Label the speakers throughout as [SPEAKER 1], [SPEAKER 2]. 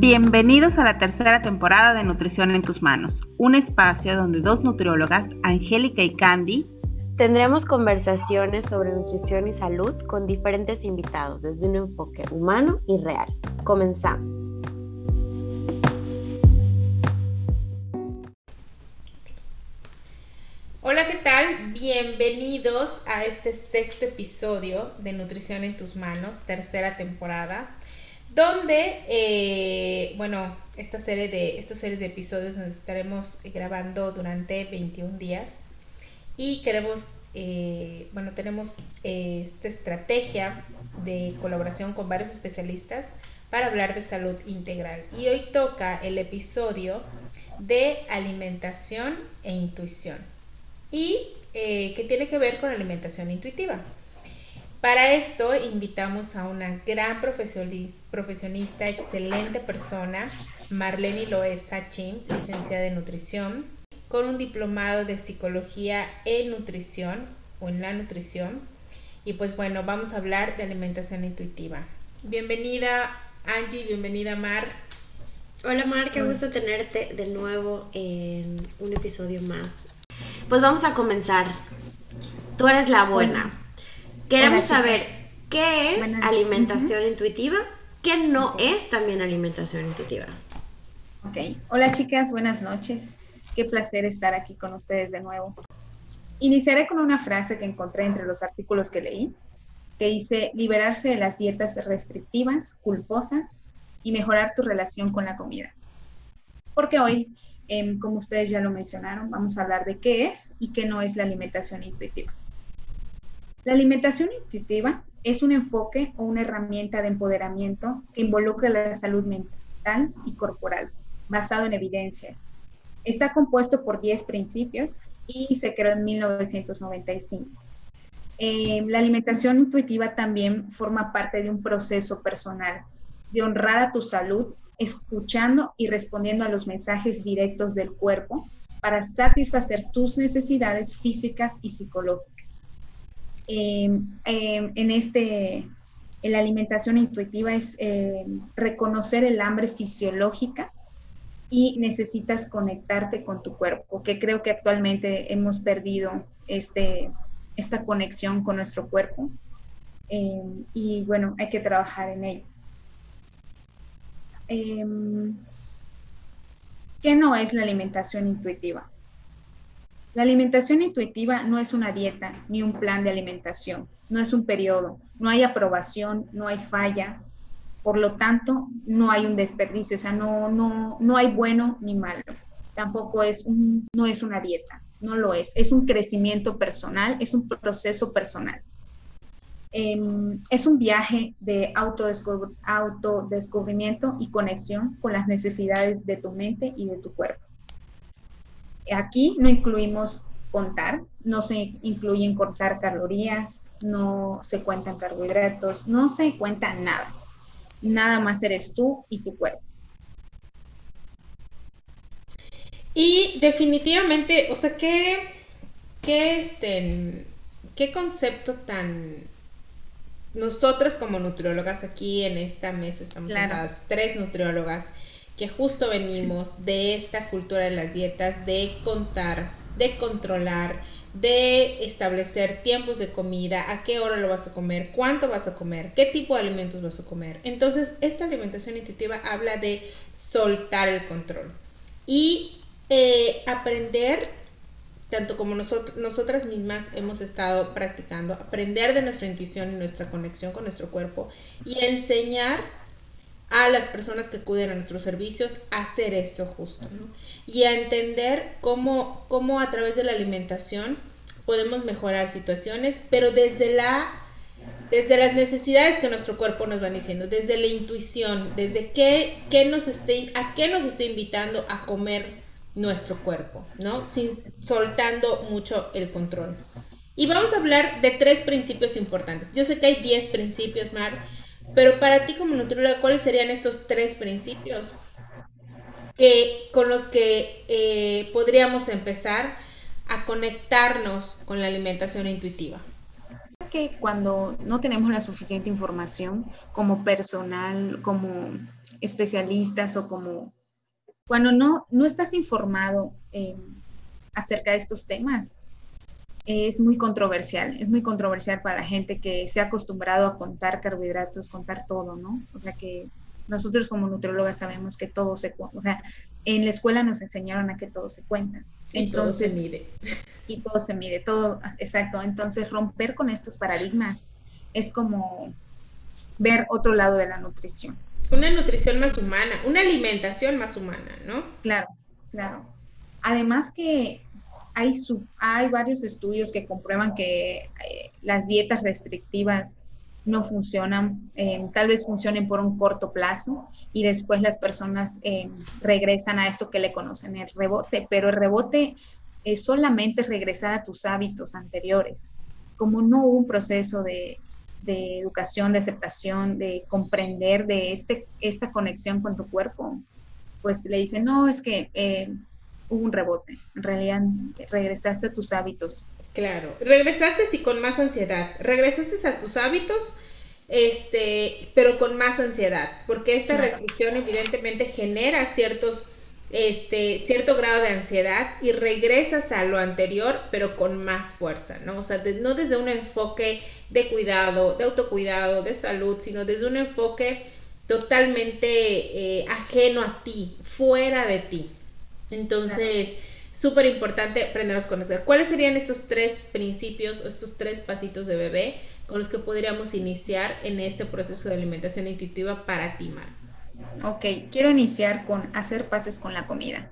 [SPEAKER 1] Bienvenidos a la tercera temporada de Nutrición en tus manos, un espacio donde dos nutriólogas, Angélica y Candy,
[SPEAKER 2] tendremos conversaciones sobre nutrición y salud con diferentes invitados desde un enfoque humano y real. Comenzamos.
[SPEAKER 3] Hola, ¿qué tal? Bienvenidos a este sexto episodio de Nutrición en tus manos, tercera temporada donde, eh, bueno, esta serie de, estos series de episodios donde estaremos grabando durante 21 días y queremos, eh, bueno, tenemos eh, esta estrategia de colaboración con varios especialistas para hablar de salud integral. Y hoy toca el episodio de alimentación e intuición y que tiene que ver con alimentación intuitiva. Para esto invitamos a una gran profesionista, excelente persona, Marlene Loesa Chin, licenciada en nutrición, con un diplomado de psicología en nutrición o en la nutrición. Y pues bueno, vamos a hablar de alimentación intuitiva. Bienvenida Angie, bienvenida Mar.
[SPEAKER 2] Hola Mar, qué gusto tenerte de nuevo en un episodio más. Pues vamos a comenzar. Tú eres la buena. Queremos saber qué es alimentación intuitiva, qué no es también alimentación intuitiva.
[SPEAKER 4] Ok, hola chicas, buenas noches. Qué placer estar aquí con ustedes de nuevo. Iniciaré con una frase que encontré entre los artículos que leí, que dice liberarse de las dietas restrictivas, culposas y mejorar tu relación con la comida. Porque hoy, em, como ustedes ya lo mencionaron, vamos a hablar de qué es y qué no es la alimentación intuitiva. La alimentación intuitiva es un enfoque o una herramienta de empoderamiento que involucra la salud mental y corporal, basado en evidencias. Está compuesto por 10 principios y se creó en 1995. Eh, la alimentación intuitiva también forma parte de un proceso personal de honrar a tu salud, escuchando y respondiendo a los mensajes directos del cuerpo para satisfacer tus necesidades físicas y psicológicas. Em, em, en este, la alimentación intuitiva es em, reconocer el hambre fisiológica y necesitas conectarte con tu cuerpo, que creo que actualmente hemos perdido este, esta conexión con nuestro cuerpo. y bueno, hay que trabajar en ello. ¿Qué no es la alimentación intuitiva? La alimentación intuitiva no es una dieta ni un plan de alimentación, no es un periodo, no hay aprobación, no hay falla, por lo tanto no hay un desperdicio, o sea, no, no, no hay bueno ni malo, tampoco es, un, no es una dieta, no lo es, es un crecimiento personal, es un proceso personal. Em, es un viaje de autodescubrimiento y conexión con las necesidades de tu mente y de tu cuerpo. Aquí no incluimos contar, no se incluyen cortar calorías, no se cuentan carbohidratos, no se cuenta nada. Nada más eres tú y tu cuerpo.
[SPEAKER 3] Y definitivamente, o sea, ¿qué, qué, este, qué concepto tan... Nosotras como nutriólogas aquí en esta mesa estamos claro. tres nutriólogas que justo venimos de esta cultura de las dietas, de contar, de controlar, de establecer tiempos de comida, a qué hora lo vas a comer, cuánto vas a comer, qué tipo de alimentos vas a comer. Entonces, esta alimentación intuitiva habla de soltar el control y eh, aprender, tanto como nosotras mismas hemos estado practicando, aprender de nuestra intuición y nuestra conexión con nuestro cuerpo y enseñar a las personas que acuden a nuestros servicios a hacer eso justo, ¿no? Y a entender cómo, cómo a través de la alimentación podemos mejorar situaciones, pero desde la desde las necesidades que nuestro cuerpo nos va diciendo, desde la intuición, desde qué, qué nos esté, a qué nos está invitando a comer nuestro cuerpo, ¿no? Sin, soltando mucho el control. Y vamos a hablar de tres principios importantes. Yo sé que hay diez principios, Mar, pero para ti como nutrióloga, ¿cuáles serían estos tres principios que, con los que eh, podríamos empezar a conectarnos con la alimentación intuitiva?
[SPEAKER 4] que cuando no tenemos la suficiente información como personal, como especialistas o como cuando no, no estás informado eh, acerca de estos temas, es muy controversial, es muy controversial para la gente que se ha acostumbrado a contar carbohidratos, contar todo, ¿no? O sea que nosotros como nutriólogas sabemos que todo se cuenta, o sea, en la escuela nos enseñaron a que todo se cuenta.
[SPEAKER 3] Entonces, todo se mide.
[SPEAKER 4] Y todo se mide, todo, exacto. Entonces, romper con estos paradigmas es como ver otro lado de la nutrición.
[SPEAKER 3] Una nutrición más humana, una alimentación más humana, ¿no?
[SPEAKER 4] Claro, claro. Además que hay, hay varios estudios que comprueban que eh, las dietas restrictivas no funcionan, eh, tal vez funcionen por un corto plazo y después las personas eh, regresan a esto que le conocen el rebote, pero el rebote es solamente regresar a tus hábitos anteriores. Como no hubo un proceso de, de educación, de aceptación, de comprender de este, esta conexión con tu cuerpo, pues le dicen, no, es que hubo un rebote. En realidad regresaste a tus hábitos.
[SPEAKER 3] Claro, regresaste sí con más ansiedad. Regresaste a tus hábitos, este, pero con más ansiedad, porque esta restricción evidentemente genera ciertos este, cierto grado de ansiedad y regresas a lo anterior, pero con más fuerza, ¿no? O sea, no desde un enfoque de cuidado, de autocuidado, de salud, sino desde un enfoque totalmente eh, ajeno a ti, fuera de ti. Entonces, súper importante aprendernos a conectar. ¿Cuáles serían estos tres principios o estos tres pasitos de bebé con los que podríamos iniciar en este proceso de alimentación intuitiva para ti, Mar?
[SPEAKER 4] Ok, quiero iniciar con hacer pases con la comida.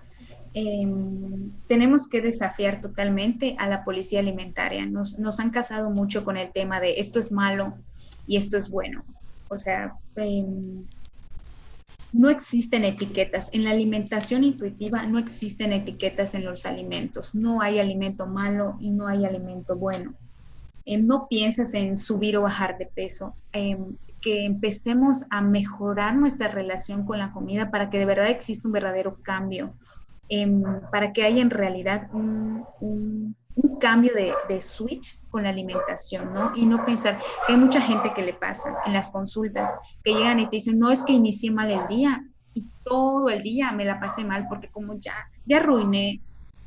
[SPEAKER 4] Em, tenemos que desafiar totalmente a la policía alimentaria. Nos, nos, han casado mucho con el tema de esto es malo y esto es bueno. O sea, eh, no existen etiquetas. En la alimentación intuitiva no existen etiquetas en los alimentos. No hay alimento malo y no hay alimento bueno. Em, no piensas en subir o bajar de peso. Em, que empecemos a mejorar nuestra relación con la comida para que de verdad exista un verdadero cambio, em, para que haya en realidad un cambio de, switch con la alimentación, ¿no? Y no pensar que hay mucha gente que le pasa en las consultas, que llegan y te dicen, no es que inicié mal el día y todo el día me la pasé mal porque como ya, ya arruiné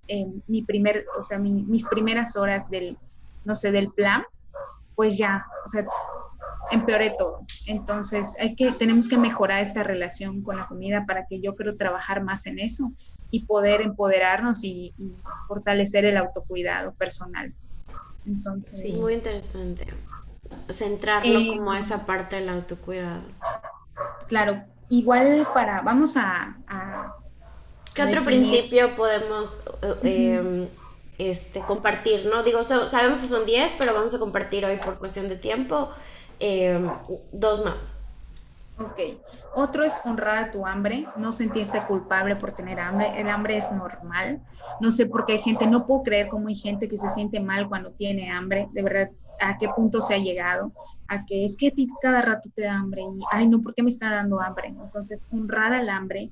[SPEAKER 4] eh, mi primer, o sea, mis primeras horas del, no sé, del plan, pues ya, o sea, empeoré todo. Entonces, hay que, tenemos que mejorar esta relación con la comida para que yo creo trabajar más en eso y poder empoderarnos y, fortalecer el autocuidado personal.
[SPEAKER 2] Entonces, sí, muy interesante. Centrarlo eh, como a esa parte del autocuidado.
[SPEAKER 4] Claro, igual para, vamos a...
[SPEAKER 2] ¿Qué otro principio podemos eh, este, compartir? ¿no? Digo, sabemos que son 10, pero vamos a compartir hoy por cuestión de tiempo Em, dos más.
[SPEAKER 4] Ok. Otro es honrar a tu hambre, no sentirte culpable por tener hambre. El hambre es normal. No sé por qué hay gente, no puedo creer cómo hay gente que se siente mal cuando tiene hambre. De verdad, ¿a qué punto se ha llegado? A que es que a ti cada rato te da hambre y, ay, no, ¿por qué me está dando hambre? Entonces, honrar al hambre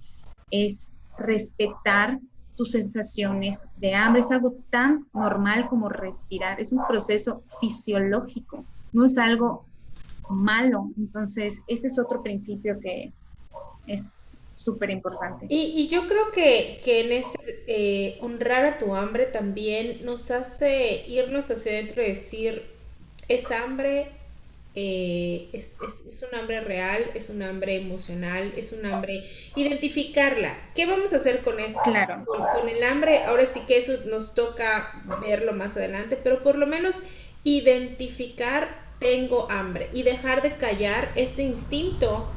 [SPEAKER 4] es respetar tus sensaciones de hambre. Es algo tan normal como respirar. Es un proceso fisiológico. No es algo malo. Entonces, ese es otro principio que es súper importante.
[SPEAKER 3] Y, yo creo que, en este eh, honrar a tu hambre también nos hace irnos hacia adentro y decir, es hambre, eh, es, un hambre real, es un hambre emocional, es un hambre, identificarla. ¿Qué vamos a hacer con esto?
[SPEAKER 4] Claro.
[SPEAKER 3] Con, con el hambre, ahora sí que eso nos toca verlo más adelante, pero por lo menos identificar tengo hambre. Y dejar de callar este instinto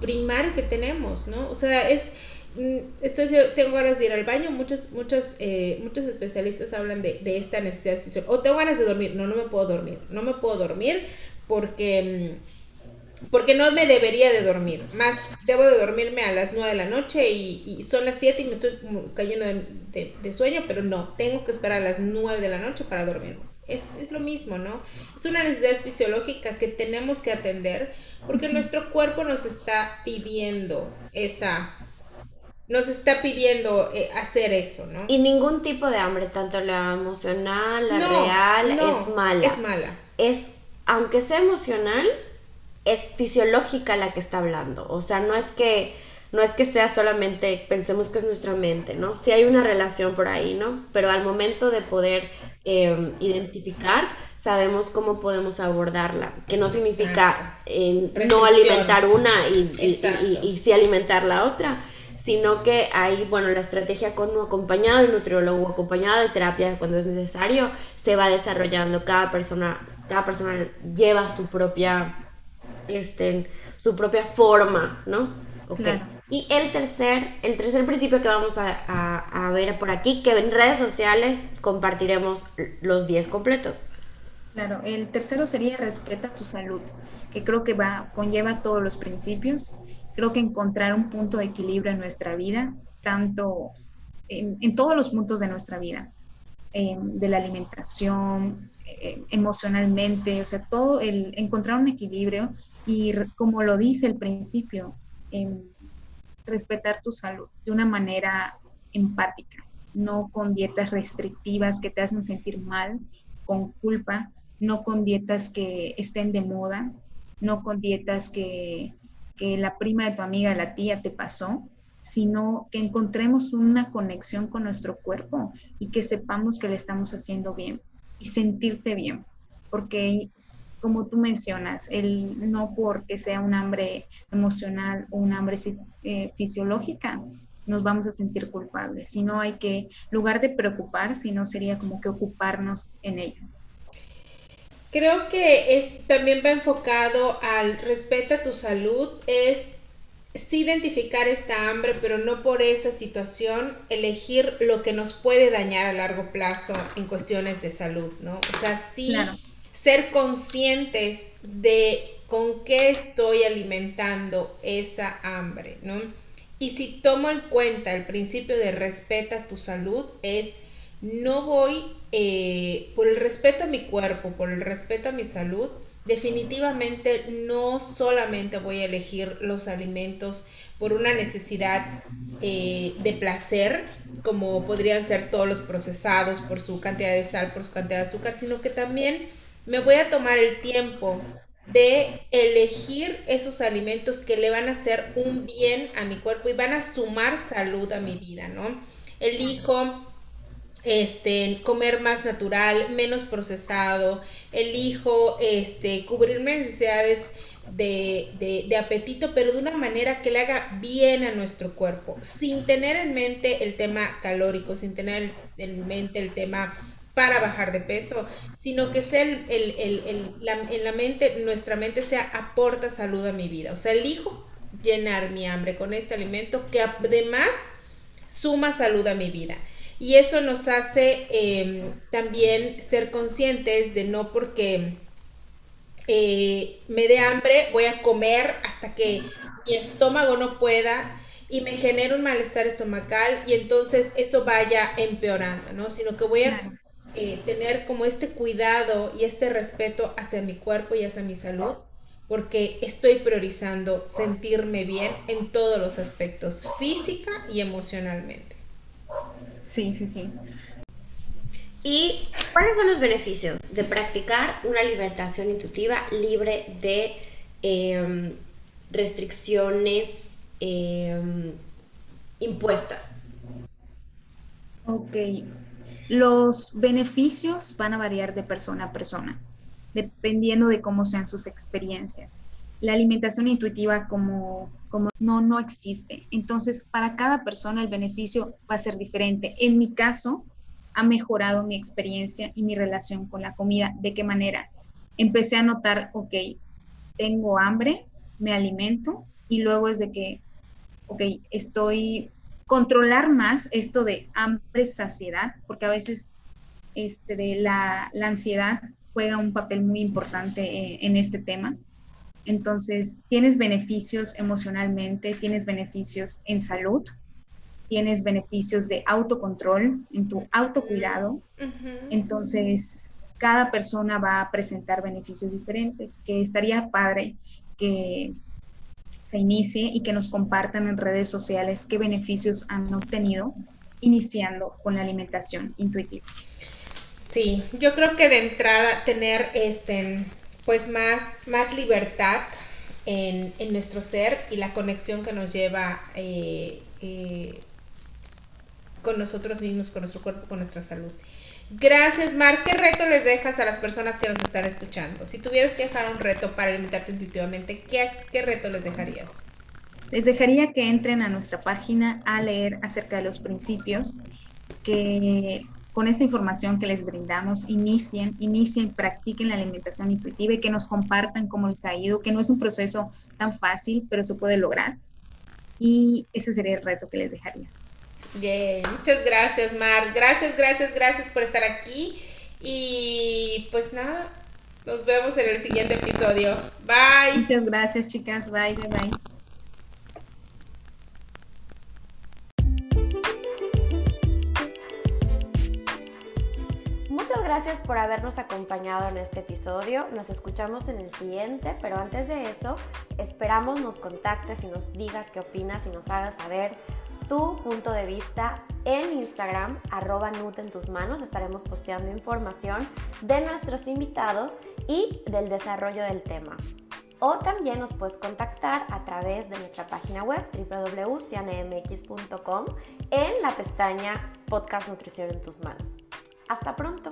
[SPEAKER 3] primario que tenemos, ¿no? O sea, es, mm, estoy, tengo ganas de ir al baño, muchos, muchos, eh, muchos especialistas hablan de, esta necesidad fisiológica, o tengo ganas de dormir, no, no me puedo dormir, no me puedo dormir porque, mm, porque no me debería de dormir, más debo de dormirme a las 9 de la noche y, son las 7 y me estoy cayendo de, de, sueño, pero no, tengo que esperar a las 9 de la noche para dormirme es, lo mismo, ¿no? Es una necesidad fisiológica que tenemos que atender porque nuestro cuerpo nos está pidiendo esa, nos está pidiendo eh, hacer eso, ¿no?
[SPEAKER 2] Y ningún tipo de hambre, tanto la emocional, la real, es mala.
[SPEAKER 3] Es mala.
[SPEAKER 2] Es aunque sea emocional, es fisiológica la que está hablando. O sea, no es que no es que sea solamente pensemos que es nuestra mente, ¿no? Sí hay una relación por ahí, ¿no? Pero al momento de poder em, identificar, sabemos cómo podemos abordarla, que no significa eh, no alimentar una y, y, sí alimentar la otra, sino que hay, bueno, la estrategia con un acompañado de nutriólogo, acompañado de terapia cuando es necesario, se va desarrollando, cada persona, cada persona lleva su propia, este, su propia forma, ¿no? Okay. Y el tercer, el tercer principio que vamos a, a, a, ver por aquí, que en redes sociales compartiremos los 10 completos.
[SPEAKER 4] Claro, el tercero sería respeta tu salud, que creo que va, conlleva todos los principios. Creo que encontrar un punto de equilibrio en nuestra vida, tanto en, en todos los puntos de nuestra vida, eh, de la alimentación, eh, emocionalmente, o sea, todo el encontrar un equilibrio y como lo dice el principio, eh, respetar tu salud de una manera empática, no con dietas restrictivas que te hacen sentir mal, con culpa, no con dietas que estén de moda, no con dietas que, que la prima de tu amiga, la tía te pasó, sino que encontremos una conexión con nuestro cuerpo y que sepamos que le estamos haciendo bien y sentirte bien, porque como tú mencionas, el no porque sea un hambre emocional o un hambre eh, fisiológica, nos vamos a sentir culpables, sino hay que, en lugar de preocupar, sino sería como que ocuparnos en ello.
[SPEAKER 3] Creo que es, también va enfocado al respeta tu salud, es sí identificar esta hambre, pero no por esa situación elegir lo que nos puede dañar a largo plazo en cuestiones de salud, ¿no? O sea, sí ser conscientes de con qué estoy alimentando esa hambre, ¿no? Y si tomo en cuenta el principio de respeta tu salud, es no voy eh, por el respeto a mi cuerpo, por el respeto a mi salud, definitivamente no solamente voy a elegir los alimentos por una necesidad eh, de placer, como podrían ser todos los procesados por su cantidad de sal, por su cantidad de azúcar, sino que también me voy a tomar el tiempo de elegir esos alimentos que le van a hacer un bien a mi cuerpo y van a sumar salud a mi vida, ¿no? Elijo este, comer más natural, menos procesado, elijo este, cubrir mis necesidades de, de, apetito, pero de una manera que le haga bien a nuestro cuerpo, sin tener en mente el tema calórico, sin tener en mente el tema para bajar de peso, sino que sea el, en la mente, nuestra mente sea aporta salud a mi vida. O sea, elijo llenar mi hambre con este alimento que además suma salud a mi vida. Y eso nos hace em, también ser conscientes de no porque eh, me dé hambre, voy a comer hasta que mi estómago no pueda y me genere un malestar estomacal y entonces eso vaya empeorando, ¿no? Sino que voy a eh, tener como este cuidado y este respeto hacia mi cuerpo y hacia mi salud porque estoy priorizando sentirme bien en todos los aspectos, física y emocionalmente.
[SPEAKER 4] Sí, sí, sí.
[SPEAKER 2] ¿Y cuáles son los beneficios de practicar una alimentación intuitiva libre de em, restricciones em, impuestas?
[SPEAKER 4] Ok. Los beneficios van a variar de persona a persona, dependiendo de cómo sean sus experiencias. La alimentación intuitiva como como no, no existe. Entonces, para cada persona el beneficio va a ser diferente. En mi caso, ha mejorado mi experiencia y mi relación con la comida. ¿De qué manera? Empecé a notar, ok, tengo hambre, me alimento y luego es de que, ok, estoy controlar más esto de hambre, saciedad, porque a veces este, de la, la ansiedad juega un papel muy importante en este tema. Entonces, tienes beneficios emocionalmente, tienes beneficios en salud, tienes beneficios de autocontrol, en tu autocuidado. Entonces, cada persona va a presentar beneficios diferentes, que estaría padre que se inicie y que nos compartan en redes sociales qué beneficios han obtenido iniciando con la alimentación intuitiva.
[SPEAKER 3] Sí, yo creo que de entrada tener este pues más, más libertad en, nuestro ser y la conexión que nos lleva eh, eh, con nosotros mismos, con nuestro cuerpo, con nuestra salud. Gracias, Mar. ¿Qué reto les dejas a las personas que nos están escuchando? Si tuvieras que dejar un reto para alimentarte intuitivamente, ¿qué, qué reto les dejarías?
[SPEAKER 4] Les dejaría que entren a nuestra página a leer acerca de los principios, que con esta información que les brindamos inicien, inicien, practiquen la alimentación intuitiva y que nos compartan cómo les ha ido, que no es un proceso tan fácil, pero se puede lograr. Y ese sería el reto que les dejaría.
[SPEAKER 3] Bien, muchas gracias, Mar. Gracias, gracias, gracias por estar aquí. Y pues nada, nos vemos en el siguiente episodio. Bye.
[SPEAKER 4] Muchas gracias, chicas. Bye, bye, bye.
[SPEAKER 2] Muchas gracias por habernos acompañado en este episodio. Nos escuchamos en el siguiente, pero antes de eso, esperamos nos contactes y nos digas qué opinas y nos hagas saber tu punto de vista en Instagram, arroba Nut en tus manos. Estaremos posteando información de nuestros invitados y del desarrollo del tema. O también nos puedes contactar a través de nuestra página web www.cianemx.com en la pestaña Podcast Nutrición en tus manos. Hasta pronto.